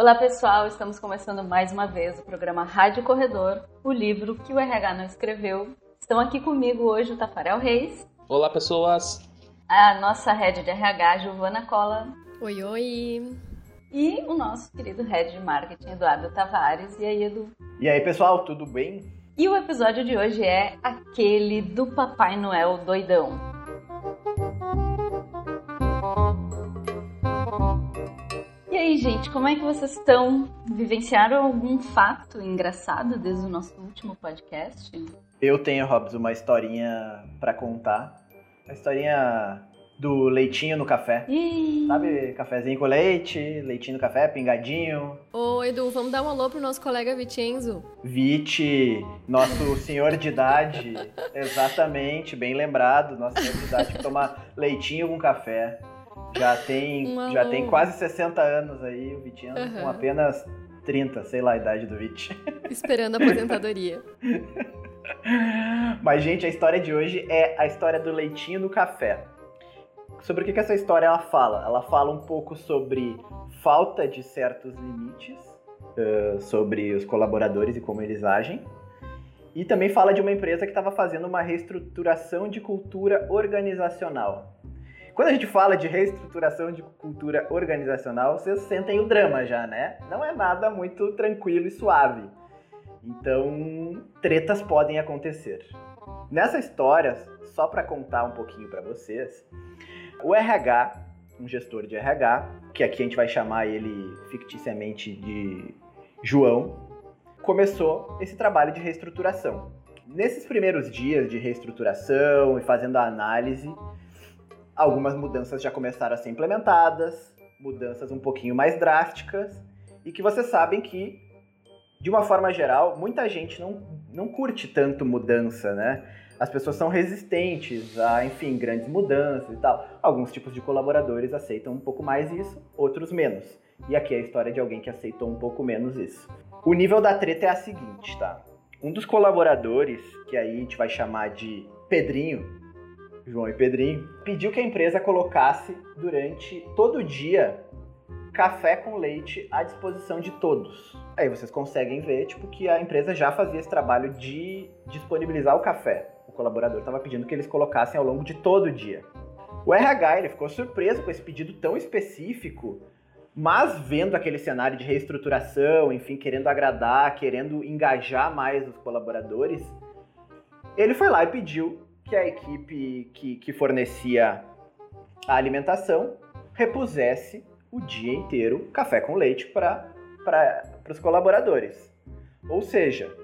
Olá pessoal, estamos começando mais uma vez o programa Rádio Corredor, o livro que o RH não escreveu. Estão aqui comigo hoje o Tafarel Reis. Olá pessoas. A nossa head de RH, Giovana Cola. Oi, oi. E o nosso querido head de marketing, Eduardo Tavares. E aí, Edu? E aí pessoal, tudo bem? E o episódio de hoje é aquele do Papai Noel doidão. Gente, como é que vocês estão? Vivenciaram algum fato engraçado desde o nosso último podcast? Eu tenho, Robson, uma historinha para contar. A historinha do leitinho no café. Ih. Sabe, cafezinho com leite, leitinho no café, pingadinho. Ô, Edu, vamos dar um alô pro nosso colega Vicenzo. Vite, nosso senhor de idade. Exatamente, bem lembrado, nosso senhor de idade que toma leitinho com café. Já tem, já tem quase 60 anos aí, o Vitinho, Aham. com apenas 30, sei lá a idade do Vite. Esperando a aposentadoria. Mas, gente, a história de hoje é a história do leitinho no café. Sobre o que, que essa história ela fala? Ela fala um pouco sobre falta de certos limites, eh, sobre os colaboradores e como eles agem. E também fala de uma empresa que estava fazendo uma reestruturação de cultura organizacional. Quando a gente fala de reestruturação de cultura organizacional, vocês sentem o drama já, né? Não é nada muito tranquilo e suave. Então, tretas podem acontecer. Nessa história, só para contar um pouquinho para vocês, o RH, um gestor de RH, que aqui a gente vai chamar ele ficticiamente de João, começou esse trabalho de reestruturação. Nesses primeiros dias de reestruturação e fazendo a análise, algumas mudanças já começaram a ser implementadas, mudanças um pouquinho mais drásticas, e que vocês sabem que de uma forma geral, muita gente não, não curte tanto mudança, né? As pessoas são resistentes a, enfim, grandes mudanças e tal. Alguns tipos de colaboradores aceitam um pouco mais isso, outros menos. E aqui é a história de alguém que aceitou um pouco menos isso. O nível da treta é a seguinte, tá? Um dos colaboradores, que aí a gente vai chamar de Pedrinho, João e Pedrinho, pediu que a empresa colocasse durante todo o dia café com leite à disposição de todos. Aí vocês conseguem ver, tipo, que a empresa já fazia esse trabalho de disponibilizar o café. O colaborador estava pedindo que eles colocassem ao longo de todo o dia. O RH ele ficou surpreso com esse pedido tão específico, mas vendo aquele cenário de reestruturação, enfim, querendo agradar, querendo engajar mais os colaboradores, ele foi lá e pediu que a equipe que, que fornecia a alimentação repusesse o dia inteiro café com leite para os colaboradores. Ou seja,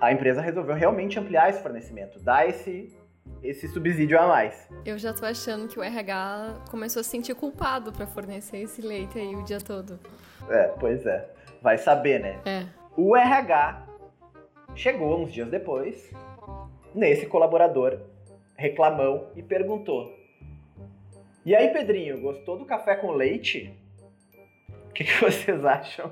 a empresa resolveu realmente ampliar esse fornecimento, dar esse, esse subsídio a mais. Eu já tô achando que o RH começou a se sentir culpado pra fornecer esse leite aí o dia todo. É, pois é. Vai saber, né? É. O RH chegou uns dias depois nesse colaborador reclamão e perguntou: E aí, Pedrinho, gostou do café com leite? O que, que vocês acham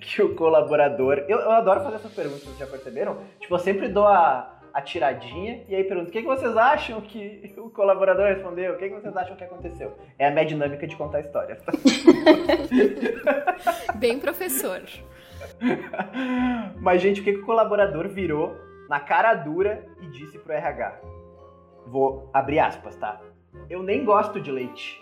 que o colaborador. Eu, eu adoro fazer essas perguntas, vocês já perceberam? Tipo, eu sempre dou a, a tiradinha e aí pergunto: o que, que vocês acham que o colaborador respondeu? O que, que vocês acham que aconteceu? É a minha dinâmica de contar histórias. Bem professor. Mas, gente, o que, que o colaborador virou na cara dura e disse pro RH? Vou abrir aspas, tá? Eu nem gosto de leite.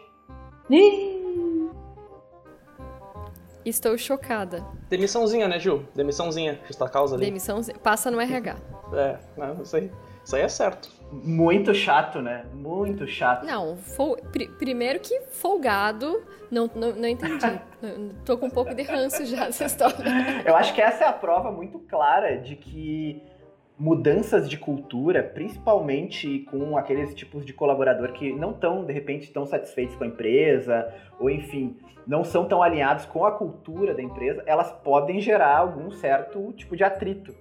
Estou chocada. Demissãozinha, né, Gil? Demissãozinha, justa causa ali. Demissão passa no RH. É, não, isso aí. Isso aí é certo. Muito chato, né? Muito chato. Não, fol- pri- primeiro que folgado, não, não, não entendi. Tô com um pouco de ranço já dessa história. Eu acho que essa é a prova muito clara de que mudanças de cultura, principalmente com aqueles tipos de colaborador que não estão, de repente, tão satisfeitos com a empresa, ou enfim, não são tão alinhados com a cultura da empresa, elas podem gerar algum certo tipo de atrito,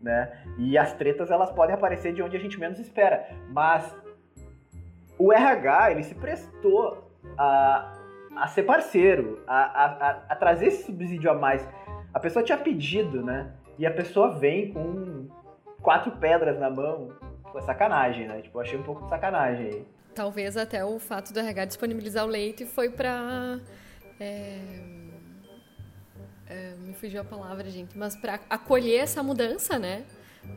né? E as tretas, elas podem aparecer de onde a gente menos espera. Mas o RH, ele se prestou a, a ser parceiro, a, a, a- trazer esse subsídio a mais. A pessoa tinha pedido, né? E a pessoa vem com quatro pedras na mão. Pô, é sacanagem, né? Tipo, achei um pouco de sacanagem aí. Talvez até o fato do RH disponibilizar o leite foi pra é, É, me fugiu a palavra, gente. Mas para acolher essa mudança, né?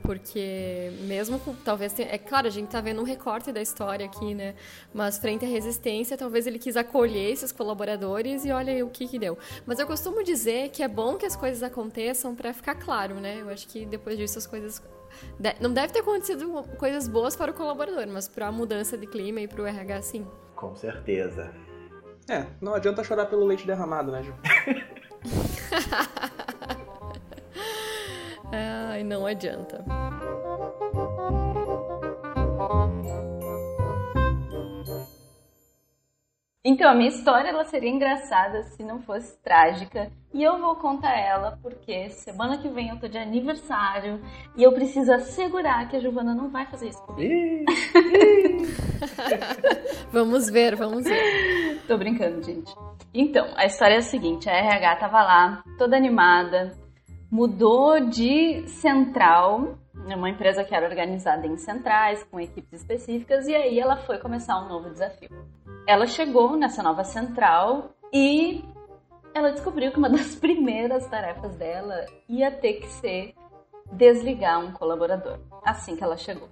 Porque mesmo com, talvez tenha, é claro, a gente tá vendo um recorte da história aqui, né? Mas frente à resistência, talvez ele quis acolher esses colaboradores e olha o que que deu. Mas eu costumo dizer que é bom que as coisas aconteçam para ficar claro, né? Eu acho que depois disso as coisas não deve ter acontecido coisas boas para o colaborador, mas para a mudança de clima e para o RH sim. Com certeza. É, não adianta chorar pelo leite derramado, né, Ju? Ai, não adianta. Então, a minha história ela seria engraçada se não fosse trágica. E eu vou contar ela porque semana que vem eu tô de aniversário e eu preciso assegurar que a Giovana não vai fazer isso comigo. vamos ver, vamos ver. Tô brincando, gente. Então, a história é a seguinte: a RH tava lá, toda animada, mudou de central, uma empresa que era organizada em centrais, com equipes específicas, e aí ela foi começar um novo desafio ela chegou nessa nova central e ela descobriu que uma das primeiras tarefas dela ia ter que ser desligar um colaborador assim que ela chegou.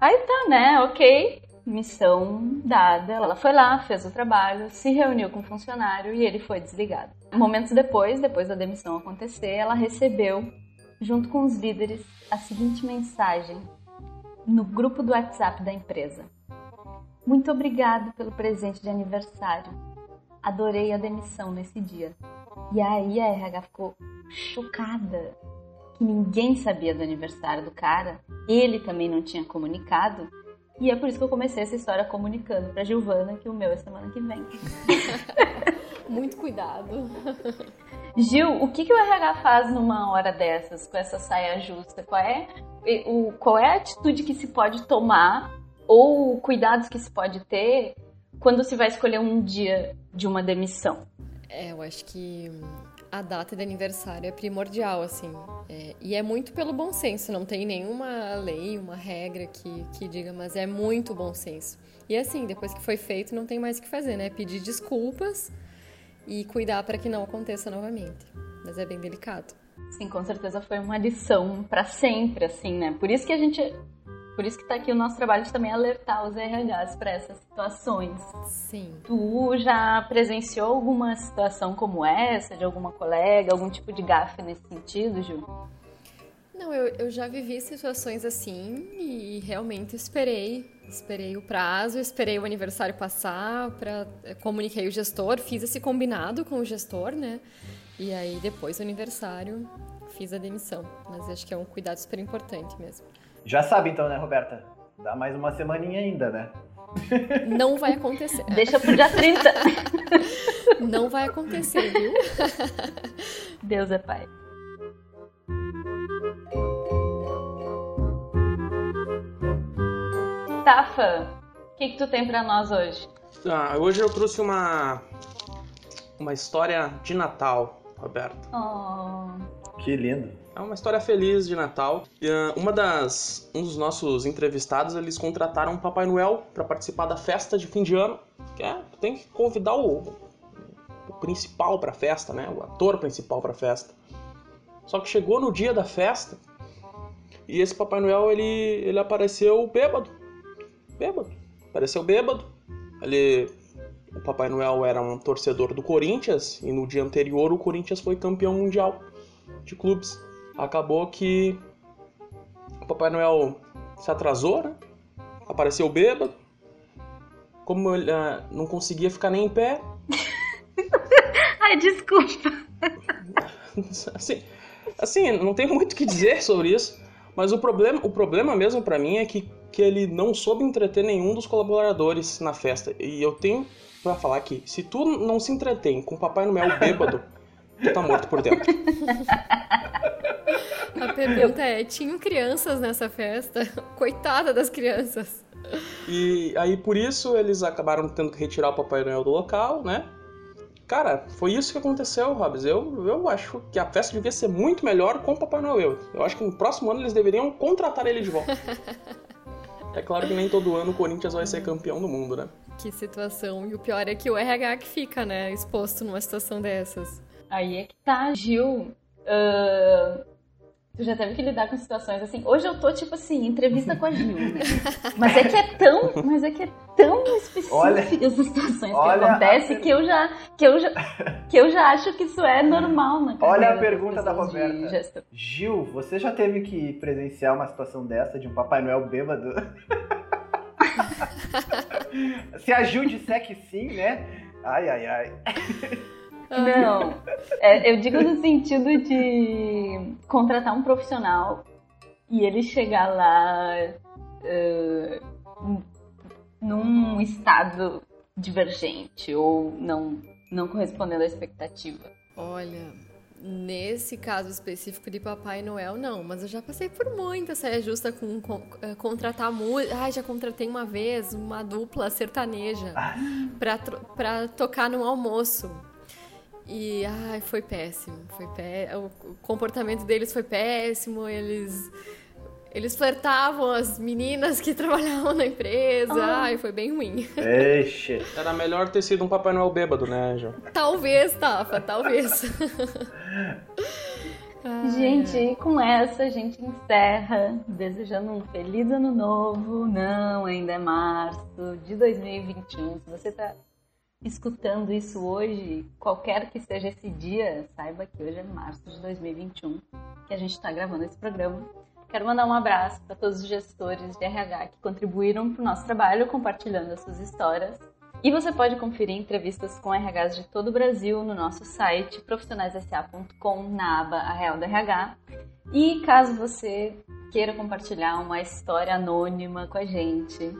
Aí tá, né? Ok, missão dada. Ela foi lá, fez o trabalho, se reuniu com o funcionário e ele foi desligado. Momentos depois, depois da demissão acontecer, ela recebeu, junto com os líderes, a seguinte mensagem no grupo do WhatsApp da empresa. Muito obrigado pelo presente de aniversário. Adorei a demissão nesse dia. E aí a RH ficou chocada que ninguém sabia do aniversário do cara, ele também não tinha comunicado. E é por isso que eu comecei essa história comunicando pra Giovana que o meu é semana que vem. Muito cuidado. Gil, o que, que o RH faz numa hora dessas, com essa saia justa? Qual é, o, qual é a atitude que se pode tomar ou cuidados que se pode ter quando se vai escolher um dia de uma demissão? É, eu acho que a data de aniversário é primordial, assim. É, e é muito pelo bom senso, não tem nenhuma lei, uma regra que, que diga, mas é muito bom senso. E assim, depois que foi feito, não tem mais o que fazer, né? Pedir desculpas e cuidar para que não aconteça novamente. Mas é bem delicado. Sim, com certeza foi uma lição para sempre, assim, né? Por isso que a gente por isso que está aqui o nosso trabalho de também alertar os RHs para essas situações. Sim. Tu já presenciou alguma situação como essa, de alguma colega, algum tipo de gafe nesse sentido, Ju? Não, eu, eu já vivi situações assim e realmente esperei. Esperei o prazo, esperei o aniversário passar, para eh, comuniquei o gestor, fiz esse combinado com o gestor, né? E aí depois do aniversário fiz a demissão. Mas acho que é um cuidado super importante mesmo. Já sabe então, né, Roberta? Dá mais uma semaninha ainda, né? Não vai acontecer. Deixa pro dia 30. Não vai acontecer, viu? Deus é pai. Tafa, o que, que tu tem para nós hoje? Ah, hoje eu trouxe uma uma história de Natal, Roberto. Oh. Que lindo. É uma história feliz de Natal. Uh, uma das, um dos nossos entrevistados, eles contrataram o Papai Noel para participar da festa de fim de ano. Que é, tem que convidar o, o principal para a festa, né? O ator principal para a festa. Só que chegou no dia da festa e esse Papai Noel ele, ele apareceu bêbado. Bêbado. Apareceu bêbado. Ele, o Papai Noel era um torcedor do Corinthians e no dia anterior o Corinthians foi campeão mundial de clubes acabou que o Papai Noel se atrasou, né? Apareceu bêbado. Como ele uh, não conseguia ficar nem em pé. Ai, desculpa. Assim, assim, não tem muito o que dizer sobre isso. Mas o problema, o problema mesmo para mim é que, que ele não soube entreter nenhum dos colaboradores na festa. E eu tenho para falar que se tu não se entretém com o Papai Noel bêbado, tu tá morto por dentro. A pergunta é: tinham crianças nessa festa? Coitada das crianças. E aí por isso eles acabaram tendo que retirar o Papai Noel do local, né? Cara, foi isso que aconteceu, Hobbs. Eu, eu acho que a festa devia ser muito melhor com o Papai Noel. Eu acho que no próximo ano eles deveriam contratar ele de volta. é claro que nem todo ano o Corinthians vai ser campeão do mundo, né? Que situação. E o pior é que o RH que fica, né, exposto numa situação dessas. Aí é que tá, Gil. Uh, tu já teve que lidar com situações assim. Hoje eu tô tipo assim, entrevista com a Gil, né? Mas é que é tão, mas é que é tão específica olha, as situações que acontecem que eu já que eu já que eu já acho que isso é normal na Olha a pergunta da Roberta. Gil, você já teve que presenciar uma situação dessa de um Papai Noel bêbado? Se a Gil disser que sim, né? Ai, ai, ai. Não, é, eu digo no sentido de contratar um profissional e ele chegar lá uh, num estado divergente ou não, não correspondendo à expectativa. Olha, Nesse caso específico de Papai Noel, não, mas eu já passei por muita saia justa com, com eh, contratar música. Ai, já contratei uma vez uma dupla sertaneja pra, pra tocar no almoço. E ai, foi péssimo. Foi pé... O comportamento deles foi péssimo. Eles eles flertavam as meninas que trabalhavam na empresa. Ah. Ai, foi bem ruim. Eixe. Era melhor ter sido um Papai Noel bêbado, né, Anjo? Talvez, Tafa, talvez. Gente, e com essa a gente encerra desejando um feliz ano novo. Não, ainda é março de 2021. Se você está escutando isso hoje, qualquer que seja esse dia, saiba que hoje é março de 2021 que a gente está gravando esse programa. Quero mandar um abraço para todos os gestores de RH que contribuíram para o nosso trabalho compartilhando as suas histórias. E você pode conferir entrevistas com RHs de todo o Brasil no nosso site profissionaissa.com na aba A Real do RH. E caso você queira compartilhar uma história anônima com a gente,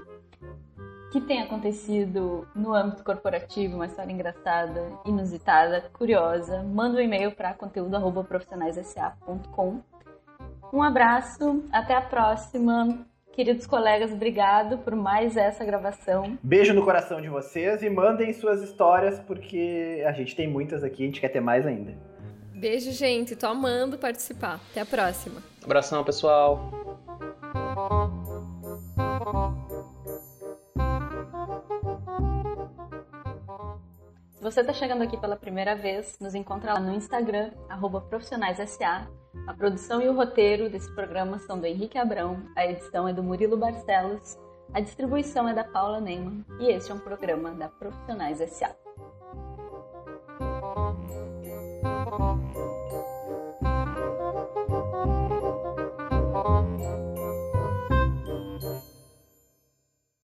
que tenha acontecido no âmbito corporativo, uma história engraçada, inusitada, curiosa, manda um e-mail para conteúdo@profissionaissa.com um abraço, até a próxima. Queridos colegas, obrigado por mais essa gravação. Beijo no coração de vocês e mandem suas histórias, porque a gente tem muitas aqui, a gente quer ter mais ainda. Beijo, gente. Tô amando participar. Até a próxima. Abração, pessoal. Se você está chegando aqui pela primeira vez, nos encontra lá no Instagram, profissionaissa. A produção e o roteiro desse programa são do Henrique Abrão, a edição é do Murilo Barcelos, a distribuição é da Paula Neyman e este é um programa da Profissionais S.A.